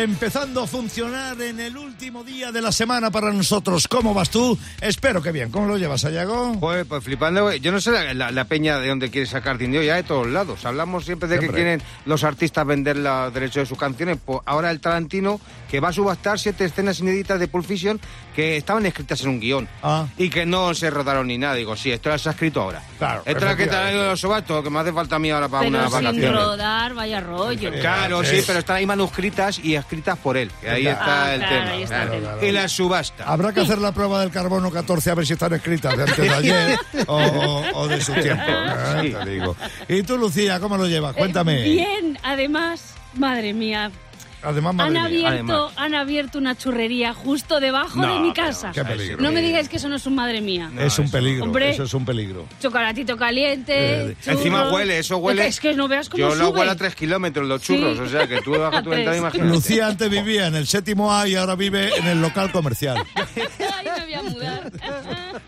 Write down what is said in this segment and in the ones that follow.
Empezando a funcionar en el último día de la semana para nosotros. ¿Cómo vas tú? Espero que bien. ¿Cómo lo llevas, Ayago? Joder, pues flipando. Yo no sé la, la- la peña de dónde quiere sacar dinero ya de todos lados. Hablamos siempre de que quieren los artistas vender los derechos de sus canciones. Pues ahora el Tarantino que va a subastar siete escenas inéditas de Pulp Fiction que estaban escritas en un guion Ah. y que no se rodaron ni nada. Digo, sí, esto se ha escrito ahora. Claro, Esto es la que ha ido los subastos, que me hace falta a mí ahora para Pero unas sin vacaciones. rodar, vaya rollo. Claro, Sí. sí, pero están ahí manuscritas y escritas por él. Que ahí Claro. está Ah, el claro, tema. ahí está el Claro. tema. Y la subasta. Habrá que hacer la prueba del carbono 14 a ver si están escritas de antes de ayer o, o- o de su tiempo. ¿eh? Te digo. Y tú, Lucía, ¿cómo lo llevas? Cuéntame. Eh, bien, además, madre mía, Además, han abierto, Además. han abierto una churrería justo debajo No, de mi casa. Qué peligro. No me digáis que eso no es un madre mía. No, es un peligro. Hombre. Eso es un peligro. Chocolatito caliente. Eh. Encima huele, eso huele. Es que no veas cómo Yo lo huelo a tres kilómetros los Sí. churros, o sea que tú bajas tu ventana, imagínate. Lucía antes vivía en el séptimo A y ahora vive en el local comercial Ay, me voy a mudar.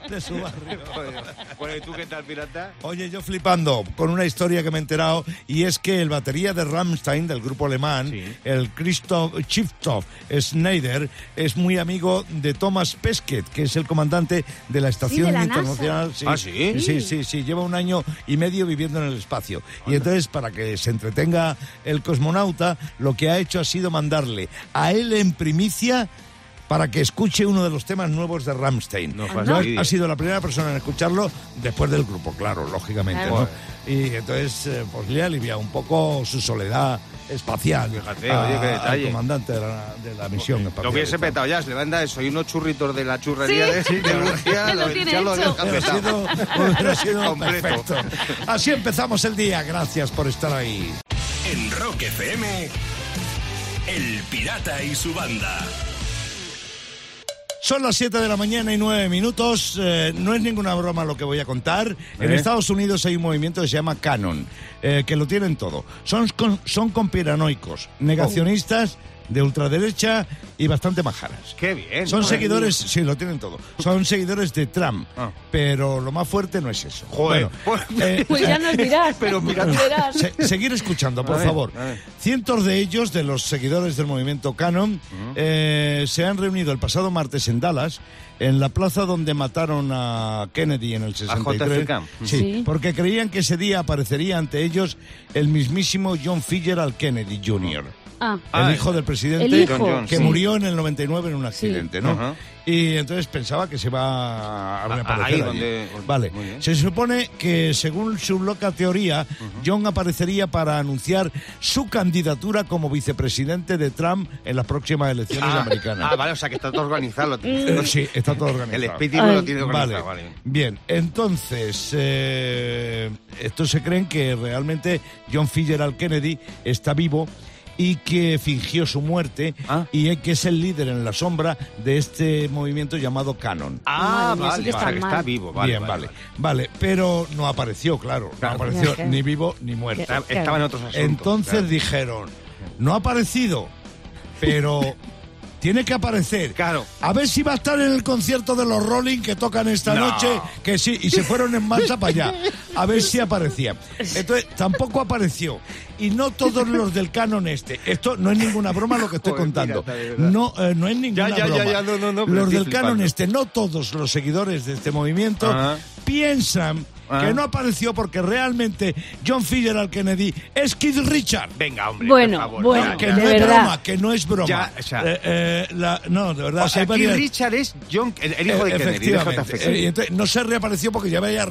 de su barrio. Bueno, ¿y tú qué tal, pirata? Oye, yo flipando con una historia que me he enterado y es que el batería de Rammstein, del grupo alemán, Sí. el Christoph Schifftoff Schneider, es muy amigo de Thomas Pesquet, que es el comandante de la Estación de la Internacional. Ah, ¿sí? Sí, sí, sí, lleva un año y medio viviendo en el espacio. Y entonces, para que se entretenga el cosmonauta, lo que ha hecho ha sido mandarle a él en primicia para que escuche uno de los temas nuevos de Rammstein. No ha sido la primera persona en escucharlo después del grupo, claro, lógicamente. Claro. ¿no? Y entonces, eh, pues le ha aliviado un poco su soledad espacial. Fíjate, a- oye, qué al detalle. comandante de la, de la misión espacial. Lo hubiese petado ya, se le manda eso y unos churritos de la churrería Sí. de, de Lucía, Lo tiene ya lo petado. sido, hubiera sido perfecto. Así empezamos el día. Gracias por estar ahí. En Rock FM, El Pirata y su banda. Son las 7 de la mañana y 9 minutos. Eh, no es ninguna broma lo que voy a contar. En ¿Eh? Estados Unidos hay un movimiento que se llama Canon, eh, que lo tienen todo. Son, con- son conspiranoicos, negacionistas de ultraderecha y bastante majaras. Qué bien. Son seguidores, sí, lo tienen todo. Son seguidores de Trump, Ah. pero lo más fuerte no es eso. Joder. Bueno, eh, Pues ya nos dirás. Pero mira- se- seguir escuchando, por A ver, favor. a. Cientos de ellos, de los seguidores del movimiento Canon, eh, se han reunido el pasado martes en Dallas, en la plaza donde mataron a Kennedy en el 63. JFK. Sí, Sí. porque creían que ese día aparecería ante ellos el mismísimo John Fitzgerald Kennedy Jr. Ah, El Ah, hijo del presidente el hijo, John Jones, que sí. murió en el 99 en un accidente, ¿no? Ajá. Y entonces pensaba que se va a reaparecer ahí allí. donde- Vale. Se supone que según su loca teoría, John aparecería para anunciar su candidatura como vicepresidente de Trump en las próximas elecciones Ah, americanas. ah, vale, o sea que está todo organizado. Sí, está todo organizado. El espíritu Ay. lo tiene Vale, organizado, vale. bien. Entonces, eh, estos se creen que realmente John Fitzgerald Kennedy está vivo y que fingió su muerte Ah. y que es el líder en la sombra de este movimiento llamado Canon. Ah, Madre mía, sí vale, que está vivo, vale. Bien, vale, vale, pero no apareció, claro, Claro. no apareció ni vivo ni muerto. Estaba en otros asuntos. Entonces claro. dijeron, no ha aparecido, pero tiene que aparecer. Claro. A ver si va a estar en el concierto de los Rolling que tocan esta No. noche, que sí, y se fueron en marcha para allá. A ver si aparecía. Entonces, tampoco apareció. Y no todos los del canon este. Esto no es ninguna broma lo que estoy Joder, contando. No, eh, no es ninguna Ya, ya, broma. ya, no, no, los del flipando. canon este, no todos los seguidores de este movimiento, Ajá. piensan Ah. que no apareció porque realmente John Fitzgerald Kennedy es Keith Richard. Venga, hombre, Bueno, por favor. bueno, ya, que ya. no es broma, que no es broma. Ya, o sea. Eh, eh, la- no, de verdad. O sea, varias- Richard es John, el, el hijo de Eh, Kennedy, de efectivamente. JFK. Y entonces no se reapareció porque ya había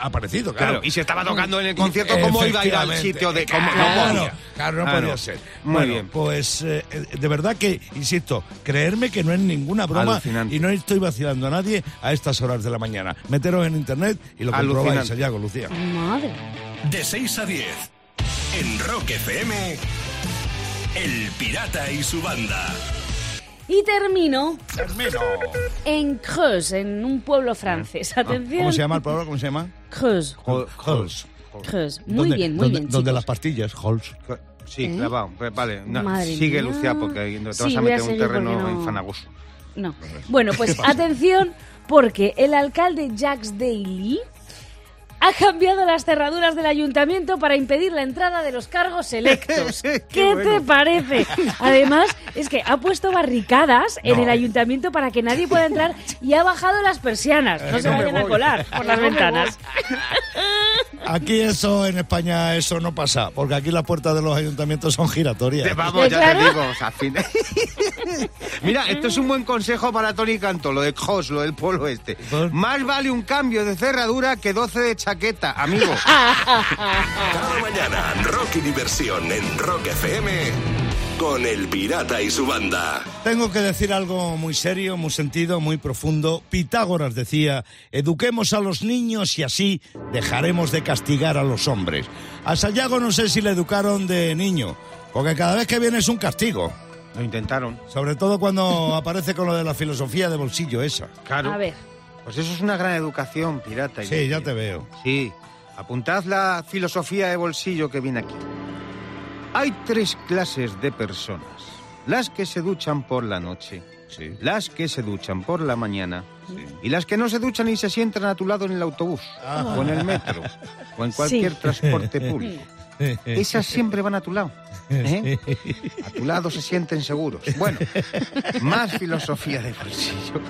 aparecido, claro. Claro, y se estaba tocando en el concierto, ¿cómo iba a ir al sitio de.? ¿cómo, Claro, no podía? claro, no Claro. podía ser. Muy bueno, bien. pues eh, de verdad que, insisto, creerme que no es ninguna broma Alucinante. y no estoy vacilando a nadie a estas horas de la mañana. Meteros en internet y lo comprobáis, Alucinante. Sayago, Lucía. madre. De 6 a 10, en Rock FM, El Pirata y su banda. Y termino Termino. en Creuse, en un pueblo francés. Atención. Ah, ¿Cómo se llama el pueblo? ¿Cómo se llama? Creuse. Halls. Creuse. Muy ¿Dónde- bien, muy dónde- bien. Donde las pastillas, Halls. Sí, ¿Eh? clavado. Pues Vale, no, sigue mía. Lucía porque te vas Sí, a meter en un terreno no- infanagoso. No. Bueno, pues atención, porque el alcalde Jacques Daly ha cambiado las cerraduras del ayuntamiento para impedir la entrada de los cargos electos. Qué ¿Qué, bueno. te parece? Además, es que ha puesto barricadas en el ayuntamiento para que nadie pueda entrar y ha bajado las persianas. No se no me vayan a colar por las No ventanas. Aquí eso, en España, eso no pasa, porque aquí las puertas de los ayuntamientos son giratorias. Te- Vamos, ya ¿Claro? te digo, o sea, fin- Mira, esto es un buen consejo para Tony Canto, lo de Jos, lo del polo este. ¿Por? Más vale un cambio de cerradura que 12 de chaqueta, amigo. Cada mañana, Rock y diversión en Rock FM con El Pirata y su banda. Tengo que decir algo muy serio, muy sentido, muy profundo. Pitágoras decía, eduquemos a los niños y así dejaremos de castigar a los hombres. A Sayago no sé si le educaron de niño, porque cada vez que viene es un castigo. Lo intentaron, Sobre todo cuando aparece con lo de la filosofía de bolsillo esa. claro. A ver. Pues eso es una gran educación, pirata. Sí, ya te veo. Sí, apuntad la filosofía de bolsillo que viene aquí. Hay tres clases de personas. Las que se duchan por la noche, Sí. las que se duchan por la mañana y las que no se duchan y se sientan a tu lado en el autobús o en el metro o en cualquier Sí. transporte público. Esas siempre van a tu lado. ¿eh? A tu lado se sienten seguros. Bueno, más filosofía de bolsillo.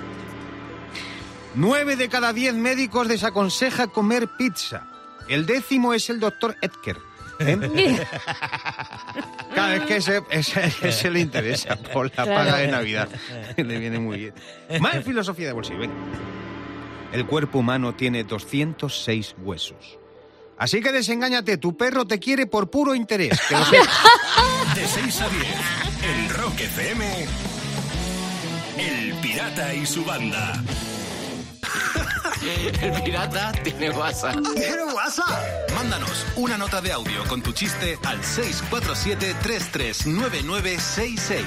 Nueve de cada diez médicos desaconseja comer pizza. El décimo es el doctor Edker. ¿Eh? Cada vez que ese, ese- ese le interesa por la Claro. paga de Navidad. Le viene muy bien. Más filosofía de bolsillo. venga. El cuerpo humano tiene 206 huesos. Así que desengáñate, tu perro te quiere por puro interés. que lo sepas. De 6 a 10 en Rock FM. El Pirata y su banda. El pirata tiene WhatsApp. ¿Tiene WhatsApp? Mándanos una nota de audio con tu chiste al 647-339966.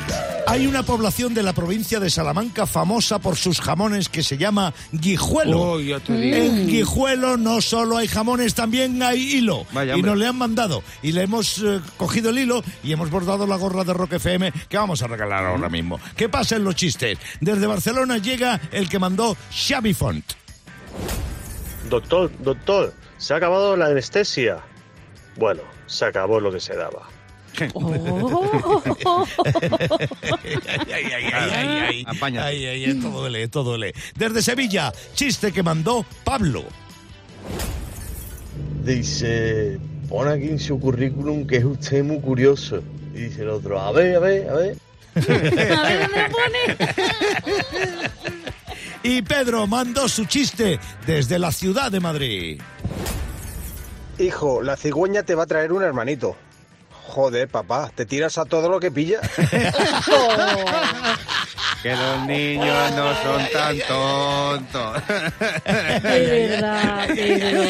Hay una población de la provincia de Salamanca famosa por sus jamones que se llama Guijuelo. Oh, ya te digo. En Guijuelo no solo hay jamones, también hay hilo. Vaya, y nos le han mandado. Y le hemos eh, cogido el hilo y hemos bordado la gorra de Rock FM que vamos a regalar ahora mismo. ¿Qué pasa en los chistes? Desde Barcelona llega el que mandó Xavi Font. Doctor, doctor, se ha acabado la anestesia. Bueno, se acabó lo que se daba. Oh. Ay, ay, ay, ay, ay, ay. Apáñate. Ay, ay, ay, todo duele, todo duele. Desde Sevilla, chiste que mandó Pablo. Dice, pone aquí en su currículum que es usted muy curioso. Y dice el otro, a ver, a ver, a ver. A ver dónde pone. Y Pedro mandó su chiste desde la ciudad de Madrid. Hijo, la cigüeña te va a traer un hermanito. Joder, papá, te tiras a todo lo que pilla. Que los niños no son tan tontos. De verdad, Pedro.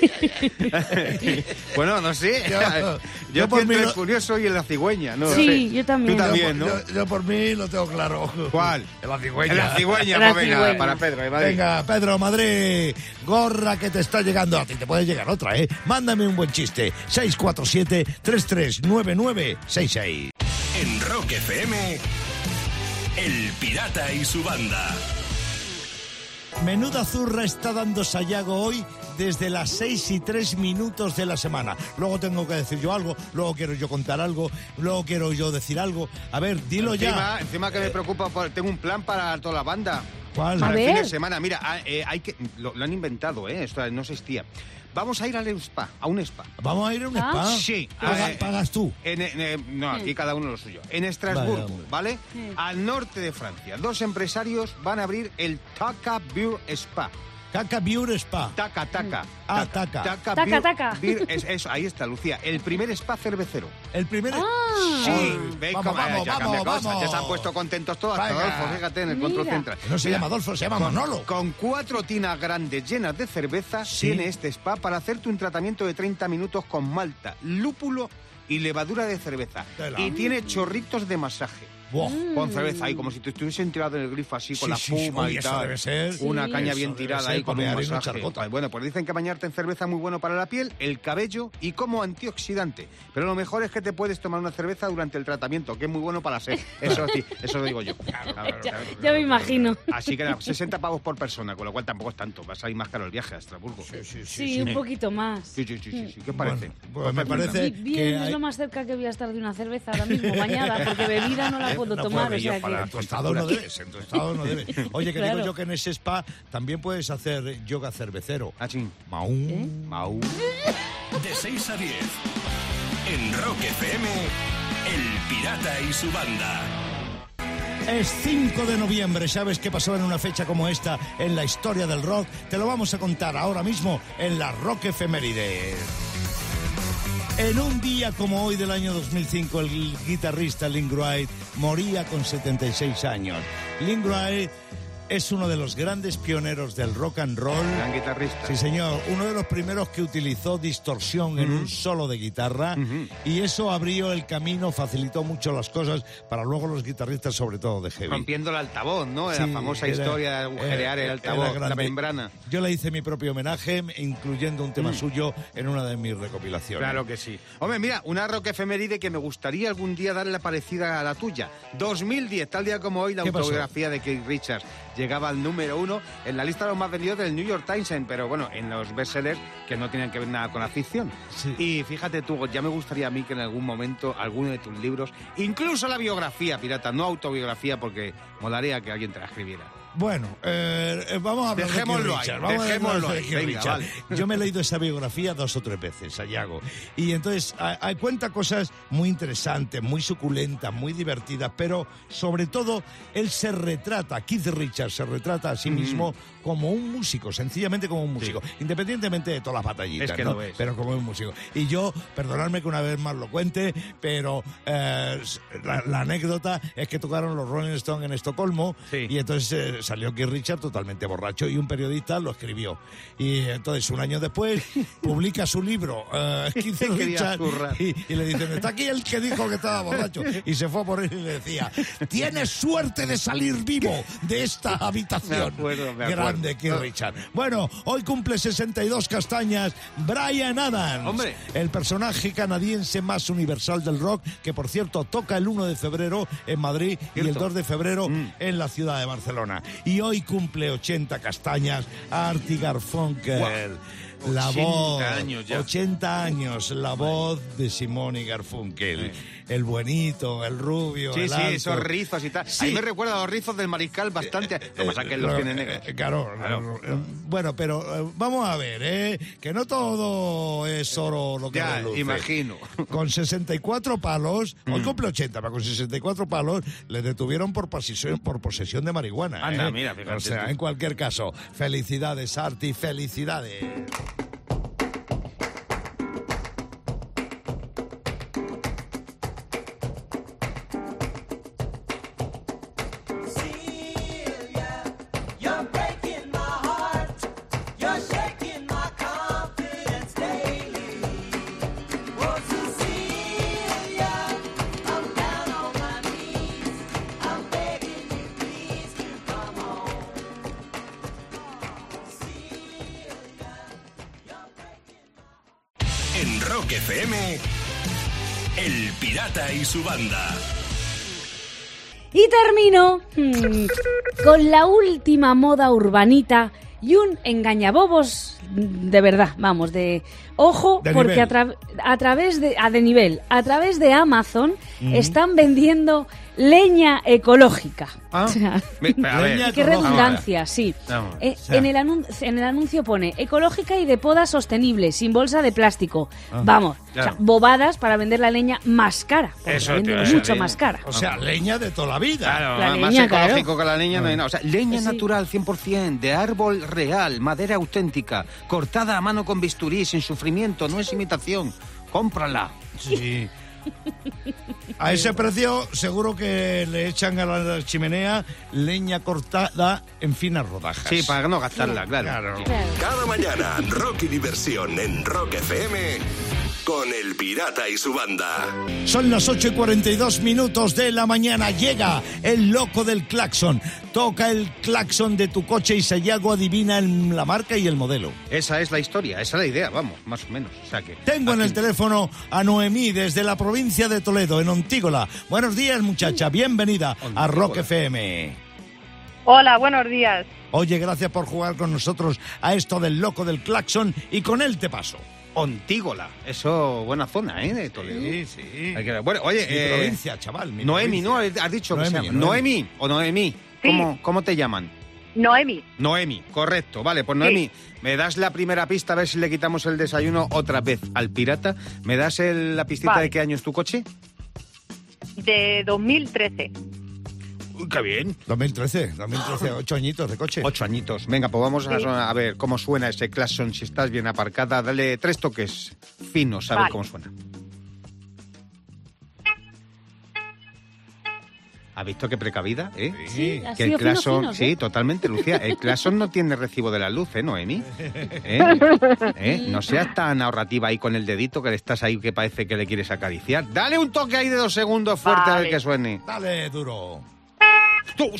bueno, no sé. Yo- Yo, yo por mí lo- el curioso y el cigüeña, ¿no? Sí, sé. yo también. Tú también, ¿no? Yo, yo por mí lo tengo claro. ¿Cuál? La cigüeña. La cigüeña, La pues venga, para Pedro. Venga, Pedro, Madrid, gorra que te está llegando. A ti te puede llegar otra, ¿eh? Mándame un buen chiste. 647-339966. En Rock FM. El Pirata y su banda. Menuda zurra está dando Sayago hoy desde las 6 y 3 minutos de la semana. Luego tengo que decir yo algo, luego quiero yo contar algo, luego quiero yo decir algo. A ver, dilo Encima, ya. encima que me preocupa, por- tengo un plan para toda la banda. ¿Cuál? A Para el fin de semana. Mira, ah, eh, hay que, lo, lo han inventado, ¿eh? Esto no existía. Vamos a ir al spa, a un spa. Vamos a ir a un Ah. spa. Sí. Paga- eh, pagas tú. En, en- eh, no, aquí cada uno lo suyo. En Estrasburgo. ¿vale? Sí. Al norte de Francia, dos empresarios van a abrir el Taka Beer Spa. Caca Biur Spa. Taca, taca. Ah, taca. Taca, Beer- taca. Beer- es- eso, ahí está, Lucía. El primer spa cervecero. El primer. Ah. Sí, Vamos, cómo- vamos, ya cambia vamos, cosas. vamos. Ya se han puesto contentos todos. hasta. Adolfo, fíjate en el control Mira. central. No se Mira, llama Adolfo, se llama Manolo. Con cuatro tinas grandes llenas de cerveza Sí. tiene este spa para hacerte un tratamiento de 30 minutos con malta, lúpulo y levadura de cerveza. Tela. Y tiene chorritos de masaje. Buah. Con cerveza ahí, como si te estuviesen tirado en el grifo así, con Sí, la sí, sí. y tal. debe ser. Una Sí. caña Eso bien tirada ahí con un masaje. charcota. Bueno, pues dicen que bañarte en cerveza es muy bueno para la piel, el cabello y como antioxidante. Pero lo mejor es que te puedes tomar una cerveza durante el tratamiento, que es muy bueno para la sed. Eso sí, eso lo digo yo. Claro, claro, Ya, claro, ya claro. me imagino. Así que nada, 60 pavos por persona, con lo cual tampoco es tanto. Va a salir más caro el viaje a Estrasburgo. Sí, sí, Sí, un poquito más. Sí, sí, sí, sí, sí. ¿Qué os parece? Bueno, pues me parece Bien, que es hay- lo más cerca que voy a estar de una cerveza ahora mismo, mañana, porque bebida no la puedo No tomar. o sea para- que... En tu estado no debes, en tu estado no debes. Oye, que Claro. digo yo que en ese spa también puedes hacer yoga cervecero. Ah, sí. Maún. ¿Eh? Mau. De 6 a 10. En Rock FM, El Pirata y su banda. Es 5 de noviembre, ¿sabes qué pasó en una fecha como esta en la historia del rock? Te lo vamos a contar ahora mismo en la Rock Efeméride. En un día como hoy del año 2005, el guitarrista Link Wright moría con 76 años. Link Wright es uno de los grandes pioneros del rock and roll. Gran guitarrista. Sí, señor. Uno de los primeros que utilizó distorsión en un solo de guitarra. Y eso abrió el camino, facilitó mucho las cosas para luego los guitarristas, sobre todo de heavy. Rompiendo el altavoz, ¿no? Sí, la famosa era- historia de agujerear el altavoz, la membrana. Yo le hice mi propio homenaje, incluyendo un tema suyo en una de mis recopilaciones. Claro que sí. Hombre, mira, una rock efeméride que me gustaría algún día darle parecida a la tuya. 2010, tal día como hoy, la autobiografía de Keith Richards llegaba al número uno en la lista de los más vendidos del New York Times, pero bueno, en los bestsellers que no tienen que ver nada con la ficción. Sí. Y fíjate tú, ya me gustaría a mí que en algún momento alguno de tus libros, incluso la biografía, pirata, no autobiografía, porque molaría que alguien te la escribiera. Bueno, eh, eh, vamos a hablar Dejémoslo de Keith ahí. Vamos a dejémoslo de ahí. Venga, vale. Yo me he leído esa biografía dos o tres veces, Ayago. Y entonces a- a- cuenta cosas muy interesantes, muy suculentas, muy divertidas, pero sobre todo él se retrata, Keith Richards se retrata a sí mismo como un músico, sencillamente como un músico, independientemente de todas las batallitas, Es que ¿no? lo es. pero como un músico. Y yo, perdonadme que una vez más lo cuente, pero eh, la, la anécdota es que tocaron los Rolling Stones en Estocolmo Sí. y entonces eh, salió Keith Richards totalmente borracho y un periodista lo escribió. Y entonces un año después publica su libro, eh, Keith Richards, zurrar. y, y le dicen, está aquí el que dijo que estaba borracho. Y se fue por él y le decía, tienes suerte de salir vivo de esta habitación. Me acuerdo, me acuerdo. Grande Keith Richards. Bueno, hoy cumple 62 castañas Brian Adams. Hombre. El personaje canadiense más universal del rock, que por cierto toca el 1 de febrero en Madrid y el Cierto. 2 de febrero Mm. en la ciudad de Barcelona. Y hoy cumple 80 castañas Artie Garfunkel. La 80 voz, años ya. 80 años, la voz de Simón y Garfunkel. El buenito, el rubio, Sí, el sí, alto. esos rizos y tal. Sí. Ahí me recuerda a los rizos del mariscal bastante. Lo que pasa es que él los Eh, tiene eh, negros. eh, Claro, eh, bueno, pero eh, vamos a ver, ¿eh? que no todo es oro lo que Ya, reluce. imagino. Con 64 palos, Mm. hoy cumple 80, pero con 64 palos le detuvieron por posesión, por posesión de marihuana. Anda, ¿eh? mira, fíjate O sea, en cualquier caso, felicidades, Arti, felicidades. Su banda. Y termino hmm, con la última moda urbanita y un engañabobos de verdad, vamos, de ojo, De porque nivel. a, tra- a través de a de nivel, a través de Amazon están vendiendo leña ecológica. Ah, O sea, ve- pero a ver, Leña Qué ecológica. redundancia, sí. Vamos. Eh, sea. en, el en el anuncio pone ecológica y de poda sostenible, sin bolsa de plástico. Vamos, o sea, bobadas para vender la leña más cara. porque Eso a mucho más cara. O sea, leña de toda la vida. Claro, La más leña, ecológico claro. que la leña no hay nada. O sea, leña Sí. natural 100%, de árbol real, madera auténtica, cortada a mano con bisturí, sin sufrimiento, no es imitación. Cómprala. Sí. A ese precio seguro que le echan a la chimenea leña cortada en finas rodajas. Sí, para no gastarla, claro. Cada mañana, rock y diversión en Rock FM con el pirata y su banda. Son las 8 y 42 minutos de la mañana. Llega el loco del claxon. Toca el claxon de tu coche y Sayago adivina el- la marca y el modelo. Esa es la historia, esa es la idea, vamos, más o menos. O sea que, Tengo en el teléfono a Noemí desde la provincia de Toledo, en Ontígola. Buenos días, muchacha. Bienvenida a. Rock FM. Hola, buenos días. Oye, gracias por jugar con nosotros a esto del loco del claxon y con él te paso. Ontígola, eso, buena zona, ¿eh? De Toledo. sí. Hay que- Bueno, oye, Mi eh, provincia, chaval. mi Noemi, ¿no? Has dicho que Noemi, se llama. Noemi. Noemi o Noemí. Sí. ¿Cómo, ¿Cómo te llaman? Noemi. Noemi, correcto. Vale, pues Noemi, me das la primera pista a ver si le quitamos el desayuno otra vez al pirata. ¿Me das el- la pistita Vale. de qué año es tu coche? De 2013. Uy, qué bien. 2013, 2013, ocho añitos de coche. Ocho añitos. Venga, pues vamos a, Sí. a ver cómo suena ese claxon. Si estás bien aparcada, dale tres toques finos a ver cómo suena. ¿Ha visto qué precavida, eh? Sí. ha Que el fino, claxon, fino, sí, totalmente, Lucía. El claxon no tiene recibo de la luz, ¿eh, Noemi? ¿Eh? ¿Eh? No seas tan ahorrativa ahí con el dedito que estás ahí que parece que le quieres acariciar. Dale un toque ahí de dos segundos fuerte a ver Vale. que suene. Dale, duro. Tú,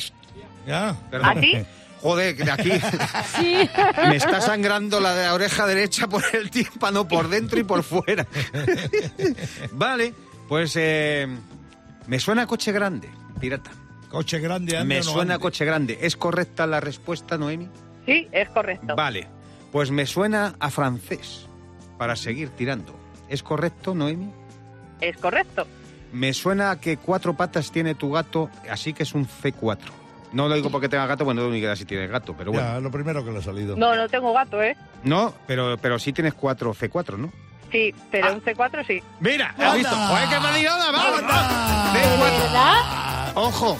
¿Ya? perdón. ¿A ti? Joder, que de aquí Sí. me está sangrando la de la oreja derecha por el tímpano, por dentro y por fuera. vale, pues eh, me suena a coche grande, pirata. Coche grande, ande Me o no suena a coche grande. ¿Es correcta la respuesta, Noemi? Sí, es correcto. Vale, pues me suena a francés para seguir tirando. ¿Es correcto, Noemi? Es correcto. Me suena a que cuatro patas tiene tu gato, así que es un C4. No lo digo porque tenga gato, bueno, no me queda si tienes gato, pero bueno. Ya, lo primero que le ha salido. No, no tengo gato, ¿eh? No, pero, pero sí tienes cuatro C4, ¿no? Sí, Ah. pero un C4 sí. Mira, ¡Anda! ¿has visto? Joder, que me ha liado la mano. ¡Anda! C4. ¿Verdad? Ojo,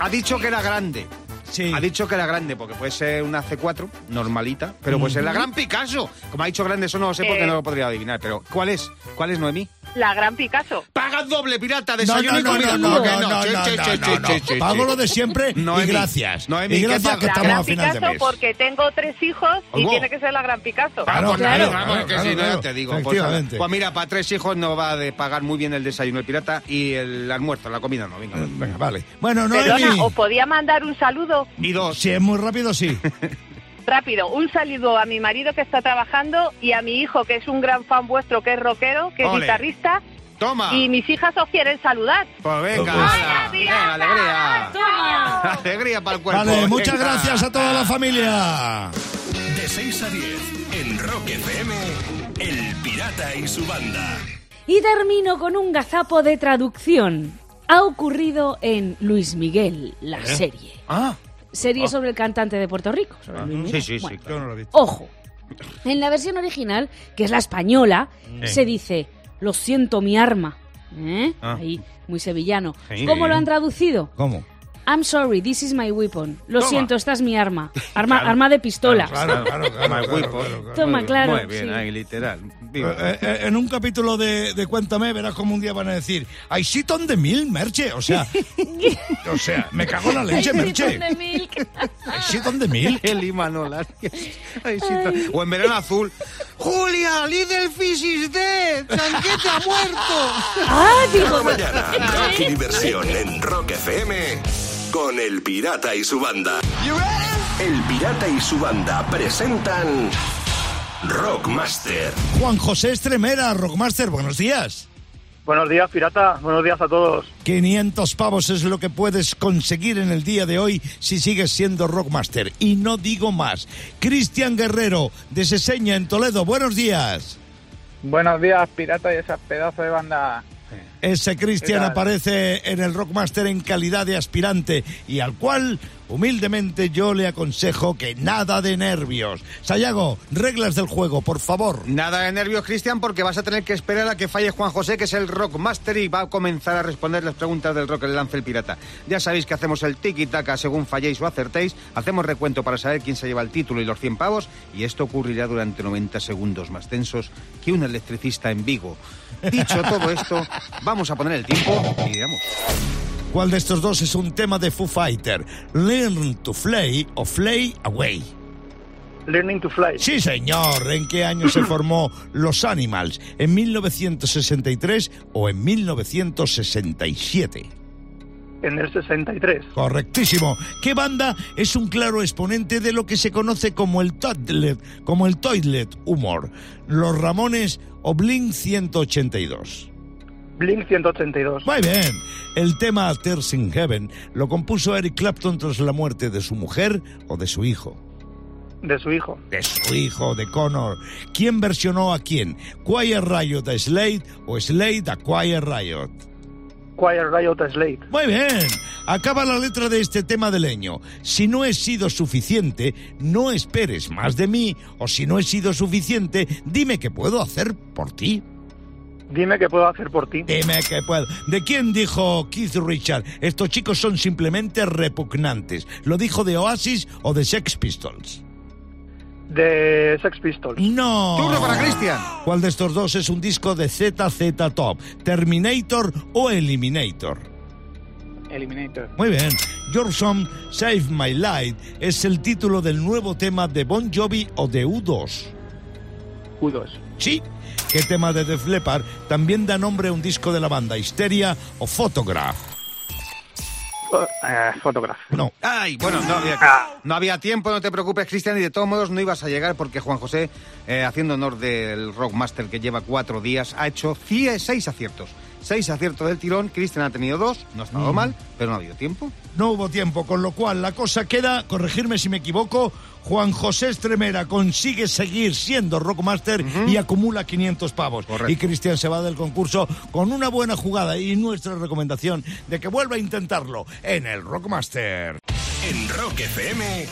ha dicho que era grande. Sí. Ha dicho que era grande porque puede ser una C4 normalita, pero puede ser la gran Picasso. Como ha dicho grande, eso no lo sé porque Eh. no lo podría adivinar. Pero ¿cuál es? ¿Cuál es Noemí? La gran Picasso. Paga doble, pirata, No, desayuno no, y no, comida. no, no, ¿Cómo que no, no, no, no, no, no. Pago lo de siempre y gracias. Noemí, y ¿qué gracias que estamos a final de mes. porque tengo tres hijos y tiene que ser la gran Picasso. Claro, claro, no, te digo. Pues, Efectivamente. pues mira, para tres hijos no va de pagar muy bien el desayuno el pirata y el almuerzo, la comida no, venga. Venga, vale. Bueno, Perdona, Noemi. ¿os podía mandar un saludo Y dos. Si es muy rápido, sí. rápido? Un saludo a mi marido que está trabajando y a mi hijo que es un gran fan vuestro, que es rockero, que es guitarrista. Toma. Y mis hijas os quieren saludar. Pues venga, Pues- venga, alegría. Toma. Alegría para el cuerpo. Vale, muchas venga. gracias a toda la familia. De 6 a 10 en Rock FM, El Pirata y su banda. Y termino con un gazapo de traducción. Ha ocurrido en Luis Miguel, la serie. Ah, Serie sobre el cantante de Puerto Rico. sobre Miguel. sí, sí, sí. Bueno, claro. Yo no lo he visto. Ojo, en la versión original, que es la española, Sí. se dice, lo siento mi arma. ¿Eh? Ah. Ahí, muy sevillano. Sí. ¿Cómo lo han traducido? ¿Cómo? I'm sorry, this is my weapon. Lo Toma. siento, esta es mi arma. Arma, Claro. arma de pistola. Claro, claro, claro, My claro, whip. claro, claro. Toma, claro, Muy bien, sí. ahí, literal. Digo, Eh, eh, en un capítulo de, de Cuéntame verás como un día van a decir I sit on the mill, Merche. O sea, o sea, me cago en la leche, Merche. De milk. I sit on the mill. El Imanol. Ay, sí, ta- O en verano azul. Julia, Little Fish is dead. Chanquete ha muerto. Ah, digo, mañana, rock y diversión en Rock FM con El Pirata y su banda. El Pirata y su banda presentan Rockmaster. Juan José Estremera, Rockmaster, buenos días. Buenos días, pirata. Buenos días a todos. 500 pavos es lo que puedes conseguir en el día de hoy si sigues siendo Rockmaster. Y no digo más. Cristian Guerrero, de Seseña, en Toledo, buenos días. Buenos días, pirata y esa pedazo de banda. Ese Cristian aparece en el Rockmaster en calidad de aspirante y al cual, humildemente, yo le aconsejo que nada de nervios. Sayago, reglas del juego, por favor. Nada de nervios, Cristian, porque vas a tener que esperar a que falle Juan José, que es el Rockmaster, y va a comenzar a responder las preguntas del rock le lance el pirata. Ya sabéis que hacemos el tiki-taka según falléis o acertéis, hacemos recuento para saber quién se lleva el título y los 100 pavos, y esto ocurrirá durante 90 segundos más tensos que un electricista en Vigo. Dicho todo esto, vamos a poner el tiempo y digamos. ¿Cuál de estos dos es un tema de Foo Fighter? Learn to Fly o Fly Away. Learning to Fly. Sí, señor. ¿En qué año se formó Los Animals? ¿En 1963 o en 1967? En el 63. Correctísimo. ¿Qué banda es un claro exponente de lo que se conoce como el toilet, como el toilet humor? Los Ramones o Blink 182. Blink 182. Muy bien. El tema Tears in Heaven lo compuso Eric Clapton tras la muerte de su mujer o de su hijo. De su hijo. De su hijo, de Connor. ¿Quién versionó a quién? ¿Quiet Riot a Slade o Slade a Quiet Riot? Quiet Riot a Slade. Muy bien. Acaba la letra de este tema de leño. Si no he sido suficiente, no esperes más de mí. O si no he sido suficiente, dime qué puedo hacer por ti. Dime qué puedo hacer por ti. Dime qué puedo. ¿De quién dijo Keith Richard? Estos chicos son simplemente repugnantes. ¿Lo dijo de Oasis o de Sex Pistols? De Sex Pistols. No. Turno para Cristian. ¿Cuál de estos dos es un disco de ZZ Top? ¿Terminator o Eliminator? Eliminator. Muy bien. Your Song Save My Life es el título del nuevo tema de Bon Jovi o de U2. U2. Sí. ¿Qué tema de Def Leppard también da nombre a un disco de la banda? ¿Histeria o Photograph? Uh, photograph. No. Ay, bueno, no había, no había, tiempo, no te preocupes, Cristian, y de todos modos no ibas a llegar porque Juan José, eh, haciendo honor del Rockmaster que lleva cuatro días, ha hecho seis aciertos. Seis aciertos del tirón, Cristian ha tenido dos, no ha estado Mm. mal, pero no ha habido tiempo. No hubo tiempo, con lo cual la cosa queda, corregirme si me equivoco, Juan José Estremera consigue seguir siendo Rockmaster y acumula 500 pavos. Y Cristian se va del concurso con una buena jugada y nuestra recomendación de que vuelva a intentarlo en el Rockmaster. En Rock FM,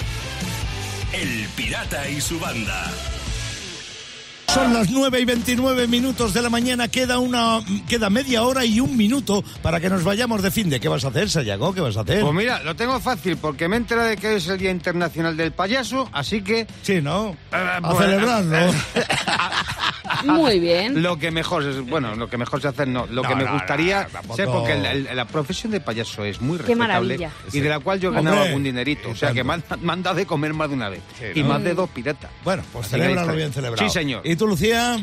El Pirata y su banda. Son las 9 y 29 minutos de la mañana, queda una queda media hora y un minuto para que nos vayamos de fin de. ¿Qué vas a hacer, Sayago? ¿Qué vas a hacer? Pues mira, lo tengo fácil porque me he enterado de que hoy es el Día Internacional del Payaso, así que... Sí, ¿no? a A celebrarlo. Muy bien. Lo que mejor es, bueno, lo que mejor se hace no, lo No, que me no, gustaría no, ser porque el- el- la profesión de payaso es muy Qué respetable maravilla. y de la cual yo he ganado Hombre, algún dinerito, o sea que me han, me han dado de comer más de una vez Sí, y más de dos piratas. Bueno, pues celébralo bien celebrado. Sí, señor. ¿Y tú, Lucía?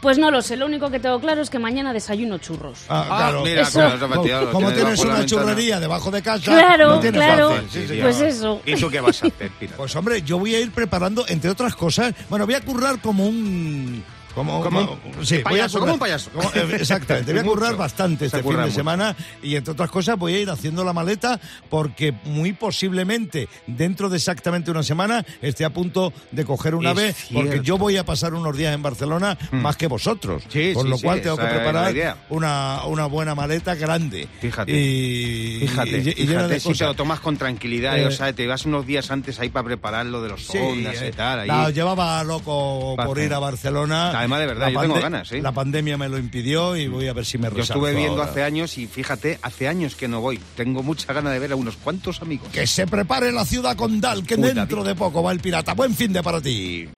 Pues no lo sé, lo único que tengo claro es que mañana desayuno churros. Ah, Ah, claro. mira, Eso- claro, Como, como tiene tienes una ventana. churrería debajo de casa, Claro, tienes claro. fácil. Sí, sí, Pues no. eso. ¿Y tú qué vas a hacer? Pues hombre, yo voy a ir preparando, entre otras cosas, bueno, voy a currar como un... Como, Como un como- sí, payaso, como un payaso. como- eh, exactamente, voy a currar bastante este fin de mucho. semana y entre otras cosas voy a ir haciendo la maleta porque muy posiblemente dentro de exactamente una semana esté a punto de coger un Es ave porque yo voy a pasar unos días en Barcelona más que vosotros. Sí, Por sí, lo cual tengo que preparar una, una buena maleta grande. Fíjate. Y, Fíjate, y- y llena fíjate si te lo tomas con tranquilidad, Eh, o sea, te vas unos días antes ahí para preparar lo de los ondas eh, y tal. Ahí. llevaba loco por ir a Barcelona. Además, de verdad, La yo tengo ganas, ¿sí? La pandemia me lo impidió y voy a ver si me Yo estuve viendo ahora. hace años y fíjate, hace años que no voy. Tengo mucha ganas de ver a unos cuantos amigos. Que se prepare la ciudad condal, que Uy, dentro David. de poco va el pirata. Buen fin de para ti.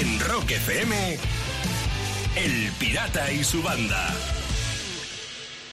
En Rock FM, El Pirata y su banda.